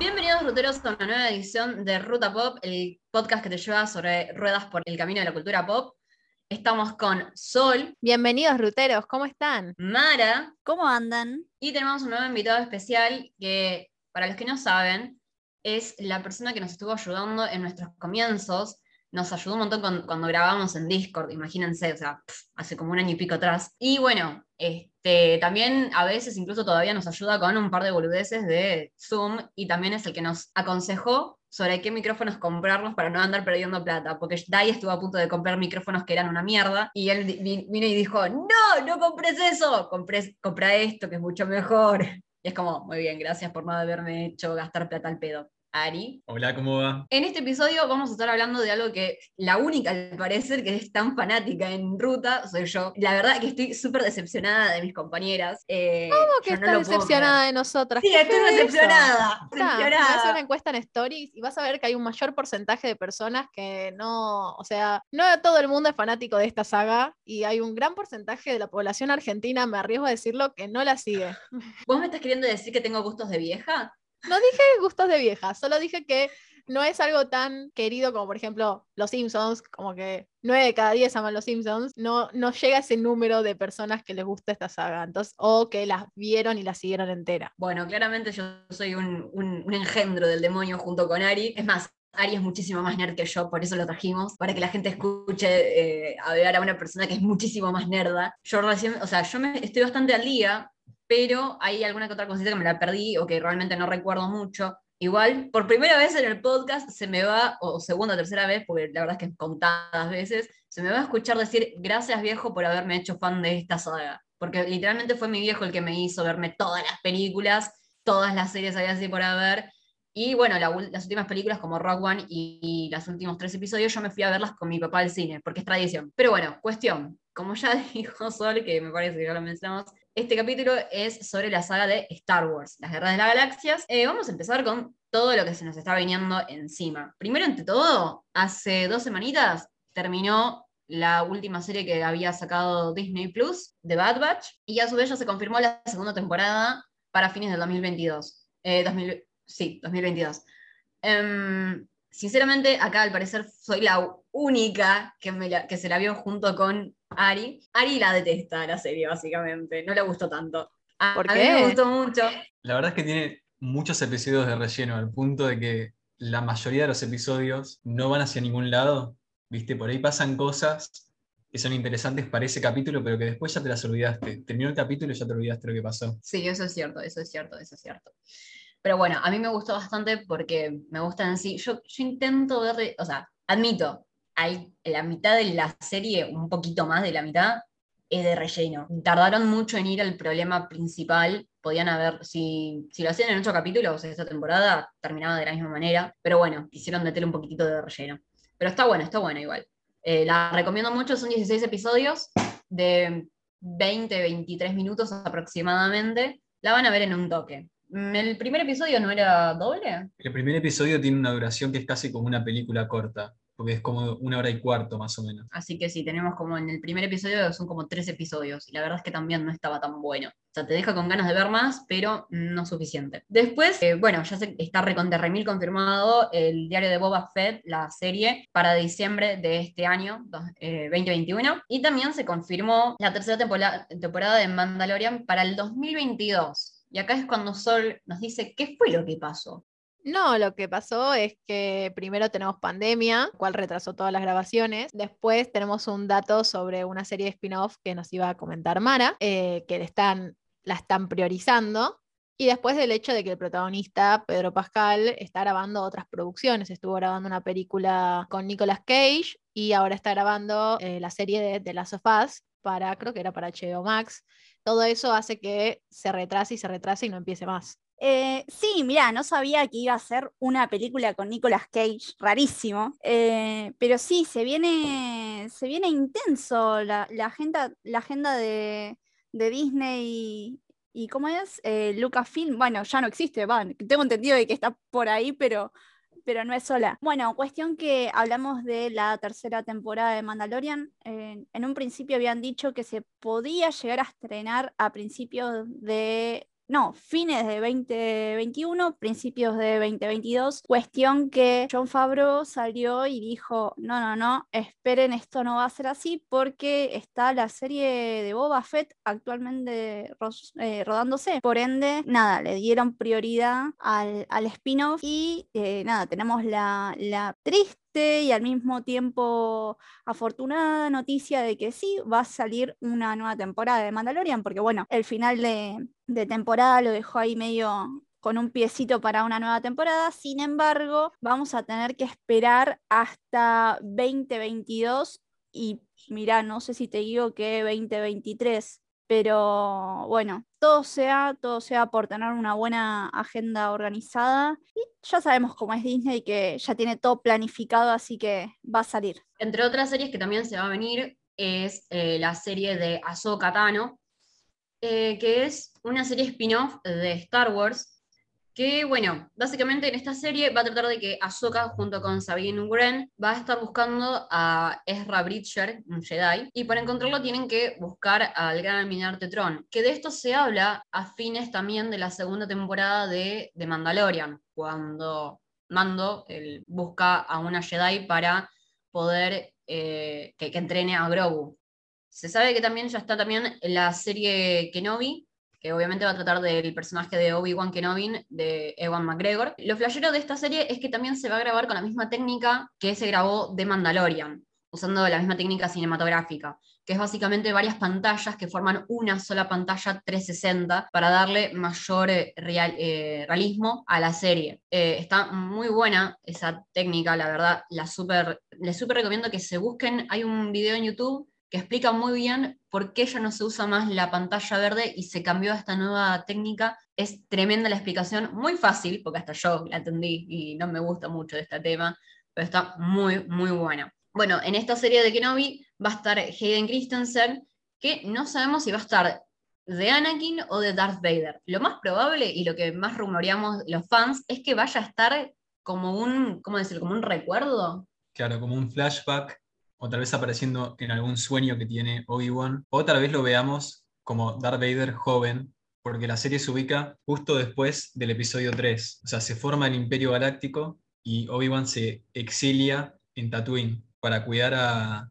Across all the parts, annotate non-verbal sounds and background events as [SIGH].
Bienvenidos ruteros a una nueva edición de Ruta Pop, el podcast que te lleva sobre ruedas por el camino de la cultura pop. Estamos con Sol, Bienvenidos, ruteros, ¿cómo están? Mara ¿Cómo andan? y tenemos un nuevo invitado especial que, para los que no saben, es la persona que nos estuvo ayudando en nuestros comienzos. Nos ayudó un montón con- cuando grabamos en Discord, imagínense, o sea, hace como un año y pico atrás. Y bueno, este, también a veces incluso todavía nos ayuda con un par de boludeces de Zoom y también es el que nos aconsejó sobre qué micrófonos comprarnos para no andar perdiendo plata, porque Dai estuvo a punto de comprar micrófonos que eran una mierda y él vi- vino y dijo, no, no compres eso, compres, compra esto que es mucho mejor. [LAUGHS] Y es como, muy bien, gracias por no haberme hecho gastar plata al pedo. Ari. Hola, ¿cómo va? En este episodio vamos a estar hablando de algo que la única, al parecer, que es tan fanática en ruta soy yo. La verdad que estoy súper decepcionada de mis compañeras. Eh, ¿Cómo que no estás decepcionada de nosotras? Sí, ¿Qué estoy decepcionada. Vas a hacer decepcionada. una encuesta en Stories y vas a ver que hay un mayor porcentaje de personas que no, o sea, no todo el mundo es fanático de esta saga y hay un gran porcentaje de la población argentina, me arriesgo a decirlo, que no la sigue. ¿Vos me estás queriendo decir que tengo gustos de vieja? No dije gustos de vieja, solo dije que no es algo tan querido como por ejemplo Los Simpsons, como que 9 de cada 10 aman Los Simpsons, no, no llega ese número de personas que les gusta esta saga, entonces, o que las vieron y la siguieron entera. Bueno, claramente yo soy un, un- engendro del demonio junto con Ari. Es más, Ari es muchísimo más nerd que yo, por eso lo trajimos, para que la gente escuche eh, ver a una persona que es muchísimo más nerda. Yo recién, o sea, yo me, estoy bastante al día, pero hay alguna que otra cosita que me la perdí o que realmente no recuerdo mucho. Igual, por primera vez en el podcast se me va, o segunda o tercera vez, porque la verdad es que contadas veces, se me va a escuchar decir gracias viejo por haberme hecho fan de esta saga. Porque literalmente fue mi viejo el que me hizo verme todas las películas, todas las series había así por haber. Y bueno, las últimas películas como Rock One y, y los últimos tres episodios yo me fui a verlas con mi papá al cine, porque es tradición. Pero bueno, cuestión, como ya [LAUGHS] dijo Sol, que me parece que ya lo mencionamos, este capítulo es sobre la saga de Star Wars, las guerras de las galaxias. Eh, vamos a empezar con todo lo que se nos está viniendo encima. Primero, ante todo, hace dos semanitas terminó la última serie que había sacado Disney Plus, The Bad Batch, y a su vez ya se confirmó la segunda temporada para fines del 2022. Eh, 2000 sí, 2022. Em, sinceramente, acá al parecer soy la única que, me la- que se la vio junto con Ari. Ari la detesta la serie, básicamente. No le gustó tanto. A, ¿Por a mí me qué? gustó mucho. La verdad es que tiene muchos episodios de relleno, al punto de que la mayoría de los episodios no van hacia ningún lado. ¿Viste? Por ahí pasan cosas que son interesantes para ese capítulo, pero que después ya te las olvidaste. Terminó el capítulo y ya te olvidaste lo que pasó. Sí, eso es cierto, eso es cierto, eso es cierto. Pero bueno, a mí me gustó bastante porque me gusta en sí. Yo, yo intento ver, o sea, admito, la mitad de la serie, un poquito más de la mitad, es de relleno. Tardaron mucho en ir al problema principal. Podían haber, si, si lo hacían en ocho capítulos esta temporada, terminaba de la misma manera. Pero bueno, quisieron meter un poquitito de relleno. Pero está bueno, está bueno igual. Eh, la recomiendo mucho, son 16 episodios de 20, 23 minutos aproximadamente. La van a ver en un toque. Mm, ¿El primer episodio no era doble? El primer episodio tiene una duración que es casi como una película corta, porque es como una hora y cuarto más o menos. Así que sí, tenemos como en el primer episodio son como tres episodios y la verdad es que también no estaba tan bueno. O sea, te deja con ganas de ver más, pero no suficiente. Después, eh, bueno, ya se está recontra remil confirmado el diario de Boba Fett, la serie, para diciembre de este año, dos- eh, 2021. Y también se confirmó la tercera temporada, temporada de Mandalorian para el 2022. Y acá es cuando Sol nos dice qué fue lo que pasó. No, lo que pasó es que primero tenemos pandemia, cual retrasó todas las grabaciones. Después tenemos un dato sobre una serie de spin-off que nos iba a comentar Mara, eh, que están, la están priorizando. Y después del hecho de que el protagonista, Pedro Pascal, está grabando otras producciones. Estuvo grabando una película con Nicolas Cage y ahora está grabando eh, la serie de The Last of Us para, creo que era para HBO Max. Todo eso hace que se retrase y se retrase y no empiece más. Eh, sí, mirá, no sabía que iba a ser una película con Nicolas Cage, rarísimo. Eh, pero sí, se viene, se viene intenso la, agenda, la agenda de, Disney y, ¿cómo es? Eh, Lucasfilm, bueno, ya no existe, va, tengo entendido de que está por ahí, pero, pero no es sola. Bueno, cuestión que hablamos de la tercera temporada de Mandalorian. eh, en un principio habían dicho que se podía llegar a estrenar a principios de no, fines de 2021, principios de 2022. Cuestión que John Favreau salió y dijo, no, no, no, esperen, esto no va a ser así porque está la serie de Boba Fett actualmente eh, rodándose. Por ende, nada, le dieron prioridad al, spin-off y eh, nada, tenemos la, la triste y al mismo tiempo afortunada noticia de que sí, va a salir una nueva temporada de Mandalorian, porque bueno, el final de, de temporada lo dejó ahí medio con un piecito para una nueva temporada. Sin embargo, vamos a tener que esperar hasta 2022 y mira, no sé si te digo que 2023, pero bueno, todo sea, todo sea por tener una buena agenda organizada. Y ya sabemos cómo es Disney, que ya tiene todo planificado, así que va a salir. Entre otras series que también se va a venir es eh, la serie de Ahsoka Tano, eh, que es una serie spin-off de Star Wars que bueno, básicamente en esta serie va a tratar de que Ahsoka junto con Sabine Wren va a estar buscando a Ezra Bridger, un Jedi, y para encontrarlo tienen que buscar al gran almirante Tron, que de esto se habla a fines también de la segunda temporada de, de Mandalorian, cuando Mando busca a una Jedi para poder eh, que, que entrene a Grogu. Se sabe que también ya está también la serie Kenobi, que obviamente va a tratar del personaje de Obi-Wan Kenobi de Ewan McGregor. Lo flashero de esta serie es que también se va a grabar con la misma técnica que se grabó de Mandalorian, usando la misma técnica cinematográfica, que es básicamente varias pantallas que forman una sola pantalla 360 para darle mayor eh, eh, realismo a la serie. Eh, está muy buena esa técnica, la verdad, la super, les súper recomiendo que se busquen, hay un video en YouTube que explica muy bien por qué ya no se usa más la pantalla verde y se cambió a esta nueva técnica. Es tremenda la explicación, muy fácil, porque hasta yo la entendí y no me gusta mucho de este tema, pero está muy, muy buena. Bueno, en esta serie de Kenobi va a estar Hayden Christensen, que no sabemos si va a estar de Anakin o de Darth Vader. Lo más probable y lo que más rumoreamos los fans es que vaya a estar como un, ¿cómo decir? Como un recuerdo. Claro, como un flashback o tal vez apareciendo en algún sueño que tiene Obi-Wan, o tal vez lo veamos como Darth Vader joven, porque la serie se ubica justo después del episodio 3. O sea, se forma el Imperio Galáctico y Obi-Wan se exilia en Tatooine para cuidar a,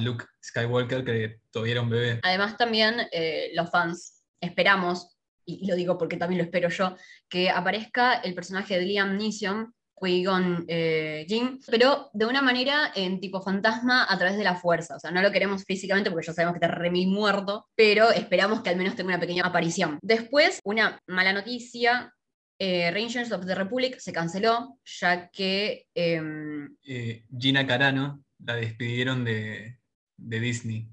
Luke Skywalker, que todavía un bebé. Además, también eh, los fans esperamos, y lo digo porque también lo espero yo, que aparezca el personaje de Liam Neeson qui eh, Jin, pero de una manera en tipo fantasma a través de la fuerza. O sea, no lo queremos físicamente porque ya sabemos que está remil muerto, pero esperamos que al menos tenga una pequeña aparición. Después, una mala noticia. Eh, Rangers of the Republic se canceló, ya que... Em, eh, Gina Carano la despidieron de, Disney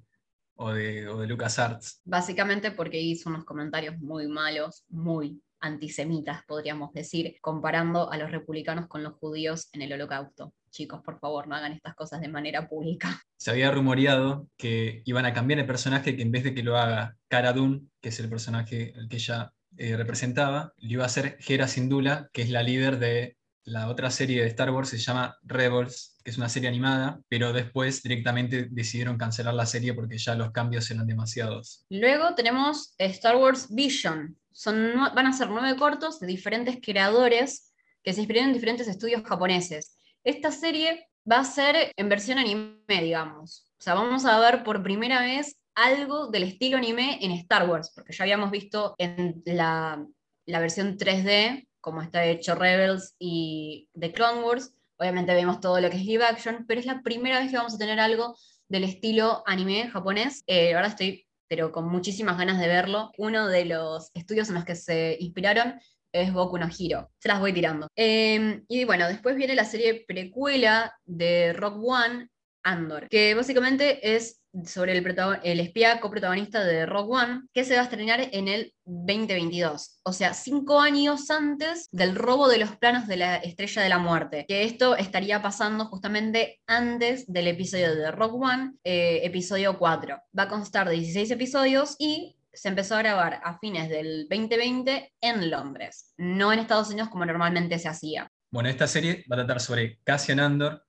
o de, o de LucasArts. Básicamente porque hizo unos comentarios muy malos, muy antisemitas, podríamos decir, comparando a los republicanos con los judíos en el holocausto. Chicos, por favor, no hagan estas cosas de manera pública. Se había rumoreado que iban a cambiar el personaje, que en vez de que lo haga Cara Dune, que es el personaje al que ella eh, representaba, lo iba a hacer Hera Syndulla, que es la líder de la otra serie de Star Wars, se llama Rebels, que es una serie animada, pero después directamente decidieron cancelar la serie porque ya los cambios eran demasiados. Luego tenemos Star Wars Vision, van a ser nueve cortos de diferentes creadores que se inspiraron en diferentes estudios japoneses. Esta serie va a ser en versión anime, digamos. O sea, vamos a ver por primera vez algo del estilo anime en Star Wars, porque ya habíamos visto en la, la versión 3D, como está hecho Rebels y The Clone Wars, obviamente vemos todo lo que es live action, pero es la primera vez que vamos a tener algo del estilo anime japonés. Eh, ahora estoy pero con muchísimas ganas de verlo. Uno de los estudios en los que se inspiraron es Boku no Hero. Se las voy tirando. Em, y bueno, después viene la serie precuela de Rock One, Andor, que básicamente es sobre el, el espía coprotagonista de Rock One, que se va a estrenar en el 2022, o sea, cinco años antes del robo de los planos de la Estrella de la Muerte, que esto estaría pasando justamente antes del episodio de Rock One, eh, episodio 4. Va a constar de 16 episodios y se empezó a grabar a fines del 2020 en Londres, no en Estados Unidos como normalmente se hacía. Bueno, esta serie va a tratar sobre Cassian Andor,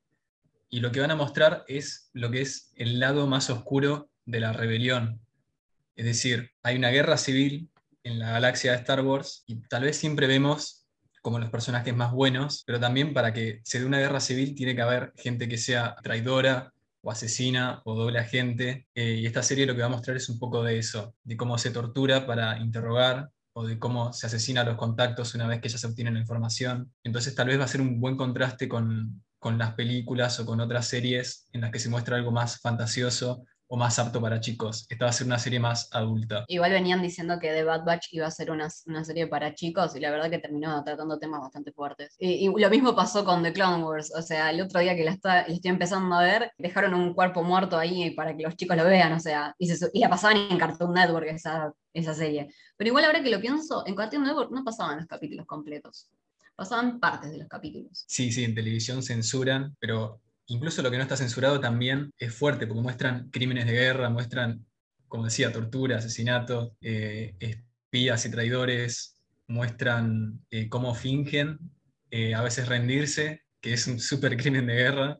y lo que van a mostrar es lo que es el lado más oscuro de la rebelión. Es decir, hay una guerra civil en la galaxia de Star Wars y tal vez siempre vemos como los personajes más buenos, pero también para que se dé una guerra civil tiene que haber gente que sea traidora o asesina o doble agente. Eh, y esta serie lo que va a mostrar es un poco de eso, de cómo se tortura para interrogar o de cómo se asesina a los contactos una vez que ya se obtiene la información. Entonces tal vez va a ser un buen contraste con, con las películas o con otras series en las que se muestra algo más fantasioso o más apto para chicos. Esta va a ser una serie más adulta. Igual venían diciendo que The Bad Batch iba a ser una, una serie para chicos y la verdad que terminó tratando temas bastante fuertes. Y, y lo mismo pasó con The Clone Wars. O sea, el otro día que la, está, la estoy empezando a ver, dejaron un cuerpo muerto ahí para que los chicos lo vean. O sea, y, se, y la pasaban en Cartoon Network esa, esa serie. Pero igual ahora que lo pienso, en Cartoon Network no pasaban los capítulos completos. Pasaban partes de los capítulos. Sí, sí, en televisión censuran, pero incluso lo que no está censurado también es fuerte, porque muestran crímenes de guerra, muestran, como decía, tortura, asesinatos, eh, espías y traidores, muestran eh, cómo fingen eh, a veces rendirse, que es un súper crimen de guerra.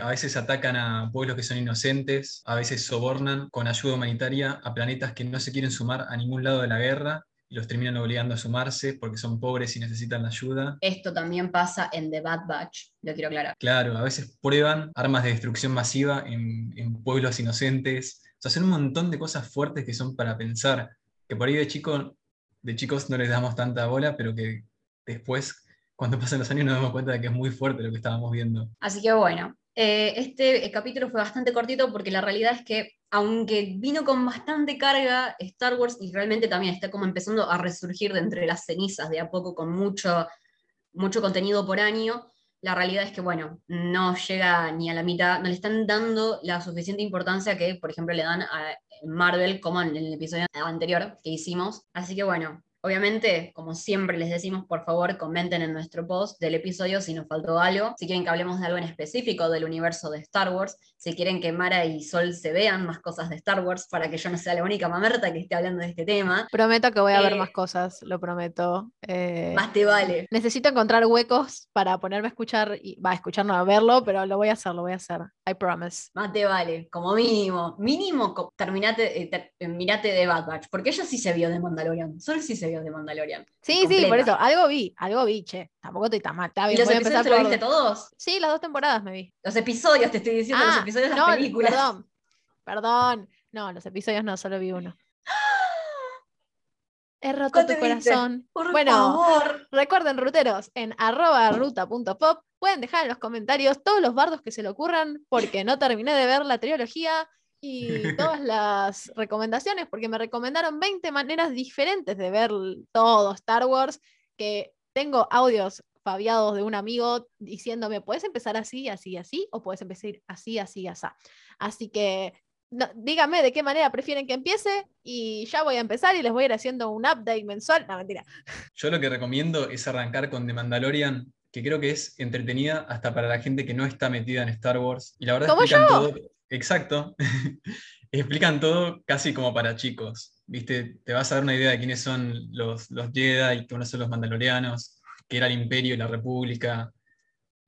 a veces atacan a pueblos que son inocentes, a veces sobornan con ayuda humanitaria a planetas que no se quieren sumar a ningún lado de la guerra los terminan obligando a sumarse porque son pobres y necesitan la ayuda. Esto también pasa en The Bad Batch, lo quiero aclarar. Claro, a veces prueban armas de destrucción masiva en, en pueblos inocentes. O sea, son un montón de cosas fuertes que son para pensar, que por ahí de, chico, de chicos no les damos tanta bola, pero que después, cuando pasan los años, nos damos cuenta de que es muy fuerte lo que estábamos viendo. Así que bueno, eh, este capítulo fue bastante cortito porque la realidad es que aunque vino con bastante carga Star Wars y realmente también está como empezando a resurgir de entre las cenizas de a poco con mucho, mucho contenido por año, la realidad es que, bueno, no llega ni a la mitad, no le están dando la suficiente importancia que, por ejemplo, le dan a Marvel como en el episodio anterior que hicimos. Así que, bueno, Obviamente, como siempre les decimos, por favor, comenten en nuestro post del episodio si nos faltó algo, si quieren que hablemos de algo en específico del universo de Star Wars, si quieren que Mara y Sol se vean más cosas de Star Wars para que yo no sea la única mamerta que esté hablando de este tema. Prometo que voy a ver Eh, más cosas, lo prometo. Eh, Más te vale. necesito encontrar huecos para ponerme a escuchar, y va a escuchar, no a verlo, pero lo voy a hacer, lo voy a hacer. I promise. Más te vale, como mínimo. Mínimo, terminate, eh, ter- eh, mirate de Bad Batch, porque ella sí se vio de Mandalorian. Sol sí se vio de Mandalorian. Sí, sí, por eso, algo vi, algo vi, che. Tampoco estoy tan mal. Está ¿Y los episodios te lo por... viste todos? Sí, las dos temporadas me vi. Los episodios, te estoy diciendo, los Ah, episodios de no, las películas. perdón, perdón. No, los episodios no, solo vi uno. [GASPS] He roto ¿Cuál tu corazón. Por bueno, favor. recuerden, ruteros, en arroba ruta.pop pueden dejar en los comentarios todos los bardos que se le ocurran, porque no terminé de ver la trilogía y [LAUGHS] todas las recomendaciones, porque me recomendaron 20 maneras diferentes de ver todo Star Wars, que tengo audios fabiados de un amigo diciéndome, puedes empezar así, así, así, o puedes empezar así, así, así. Así que no, díganme de qué manera prefieren que empiece y ya voy a empezar y les voy a ir haciendo un update mensual. No, mentira. [LAUGHS] Yo lo que recomiendo es arrancar con The Mandalorian, que creo que es entretenida hasta para la gente que no está metida en Star Wars. Y la verdad ¡Como explican yo! todo. Exacto. [LAUGHS] explican todo casi como para chicos. ¿Viste? Te vas a dar una idea de quiénes son los, los Jedi, quiénes son los Mandalorianos, qué era el Imperio y la República,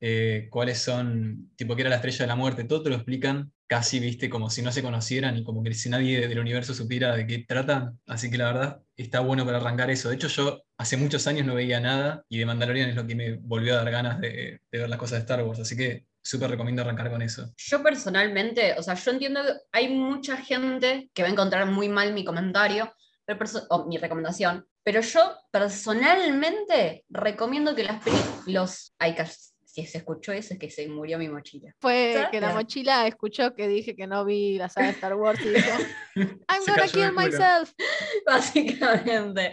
eh, cuáles son, tipo, qué era la estrella de la muerte. Todo te lo explican casi, viste, como si no se conocieran y como que si nadie del universo supiera de qué tratan. Así que la verdad está bueno para arrancar eso. De hecho, yo hace muchos años no veía nada y de Mandalorian es lo que me volvió a dar ganas de ver las cosas de Star Wars. Así que súper recomiendo arrancar con eso. Yo personalmente, o sea, yo entiendo que hay mucha gente que va a encontrar muy mal mi comentario pero o mi recomendación, pero yo personalmente recomiendo que las películas, los... Ay, si se escuchó eso es que se murió mi mochila. Fue ¿Sabes? que la mochila escuchó que dije que no vi la saga de Star Wars y dijo, [LAUGHS] I'm Se gonna kill myself. [LAUGHS] Básicamente.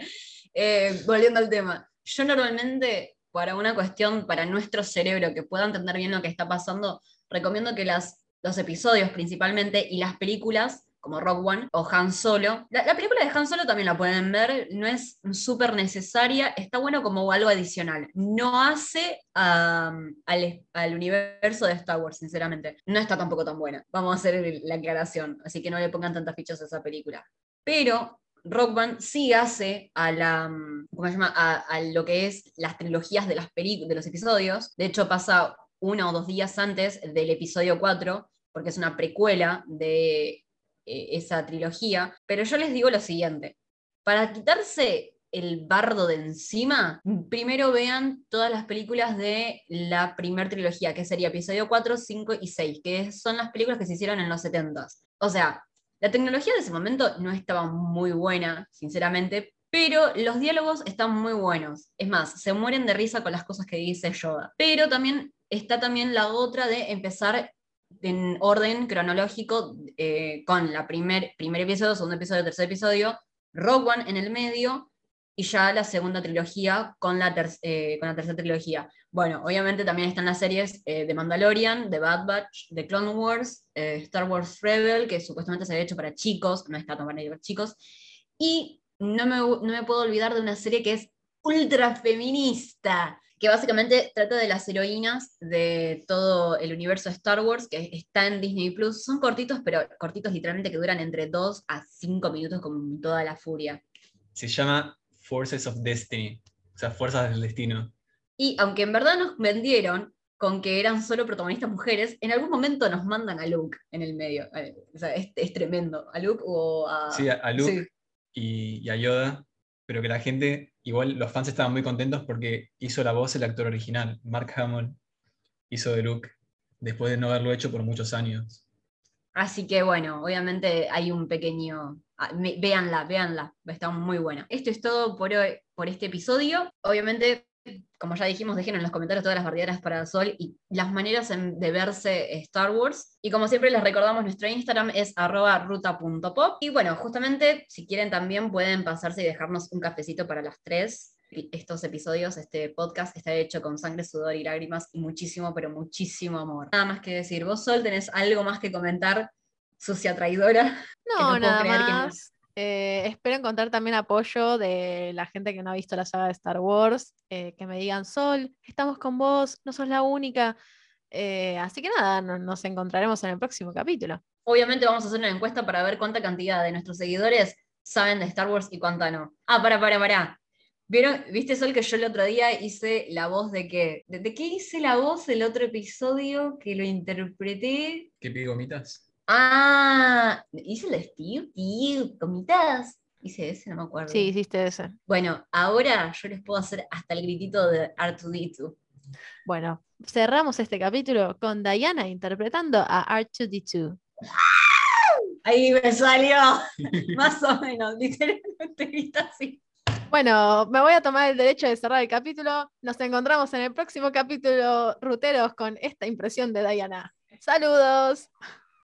Eh, volviendo al tema. Yo normalmente, para una cuestión, para nuestro cerebro, que pueda entender bien lo que está pasando, recomiendo que las, los episodios principalmente y las películas, como Rock One o Han Solo, la, la película de Han Solo también la pueden ver, no es súper necesaria, está bueno como algo adicional. No hace al, al universo de Star Wars, sinceramente. No está tampoco tan buena. Vamos a hacer la aclaración, así que no le pongan tantas fichas a esa película. Pero Rock Band sí hace a la mm, ¿cómo se llama? A, lo que es las trilogías de las de los episodios. De hecho, pasa uno o dos días antes del episodio 4, porque es una precuela de eh, esa trilogía. Pero yo les digo lo siguiente. para quitarse el bardo de encima, primero vean todas las películas de la primer trilogía, que sería episodio 4, 5 y 6, que son las películas que se hicieron en los 70s. O sea, la tecnología de ese momento no estaba muy buena, sinceramente, pero los diálogos están muy buenos. Es más, se mueren de risa con las cosas que dice Yoda. Pero también está también la otra de empezar en orden cronológico eh, con la primer, primer episodio, segundo episodio, tercer episodio, Rogue One en el medio y ya la segunda trilogía con la, eh, con la tercera trilogía. Bueno, obviamente también están las series eh, de Mandalorian, de Bad Batch, de Clone Wars, Star Wars Rebel, que supuestamente se había hecho para chicos, no está para chicos, y no me, no me puedo olvidar de una serie que es ultra feminista, que básicamente trata de las heroínas de todo el universo de Star Wars, que está en Disney Plus. Son cortitos, pero cortitos literalmente que duran entre 2 a 5 minutos con toda la furia. Se llama Forces of Destiny, o sea, Fuerzas del Destino. Y aunque en verdad nos vendieron con que eran solo protagonistas mujeres, en algún momento nos mandan a Luke en el medio. Eh, o sea, es, es tremendo. A Luke o a... Sí, a Luke y, a Yoda, pero que la gente, igual los fans estaban muy contentos porque hizo la voz el actor original, Mark Hamill, hizo de Luke, después de no haberlo hecho por muchos años. Así que bueno, obviamente hay un pequeño... Ah, véanla, véanla, está muy buena. Esto es todo por, hoy, por este episodio. Obviamente como ya dijimos, dejen en los comentarios todas las barriadas para Sol y las maneras de verse Star Wars. Y como siempre les recordamos, nuestro Instagram es arroba ruta.pop. Y bueno, justamente si quieren también pueden pasarse y dejarnos un cafecito para las tres. Estos episodios, este podcast está hecho con sangre, sudor y lágrimas y muchísimo, pero muchísimo amor. Nada más que decir. ¿Vos, Sol, tenés algo más que comentar? Sucia traidora. No, nada más. Eh, espero encontrar también apoyo de la gente que no ha visto la saga de Star Wars, eh, que me digan, Sol, estamos con vos, no sos la única. Eh, así que nada, nos encontraremos en el próximo capítulo. Obviamente vamos a hacer una encuesta para ver cuánta cantidad de nuestros seguidores saben de Star Wars y cuánta no. Ah, para, para, para. ¿Vieron? ¿Viste, Sol, que yo el otro día hice la voz de qué? ¿De, qué hice la voz el otro episodio que lo interpreté? ¿Qué pide gomitas? Ah, hice el Steve, tío, comitas. Hice ese, no me acuerdo. Sí, hiciste ese. Bueno, ahora yo les puedo hacer hasta el gritito de R2D2. Bueno, cerramos este capítulo con Diana interpretando a R2D2. Ahí me salió, [LAUGHS] más o menos, literalmente así. Bueno, me voy a tomar el derecho de cerrar el capítulo. Nos encontramos en el próximo capítulo, Ruteros, con esta impresión de Diana. Saludos.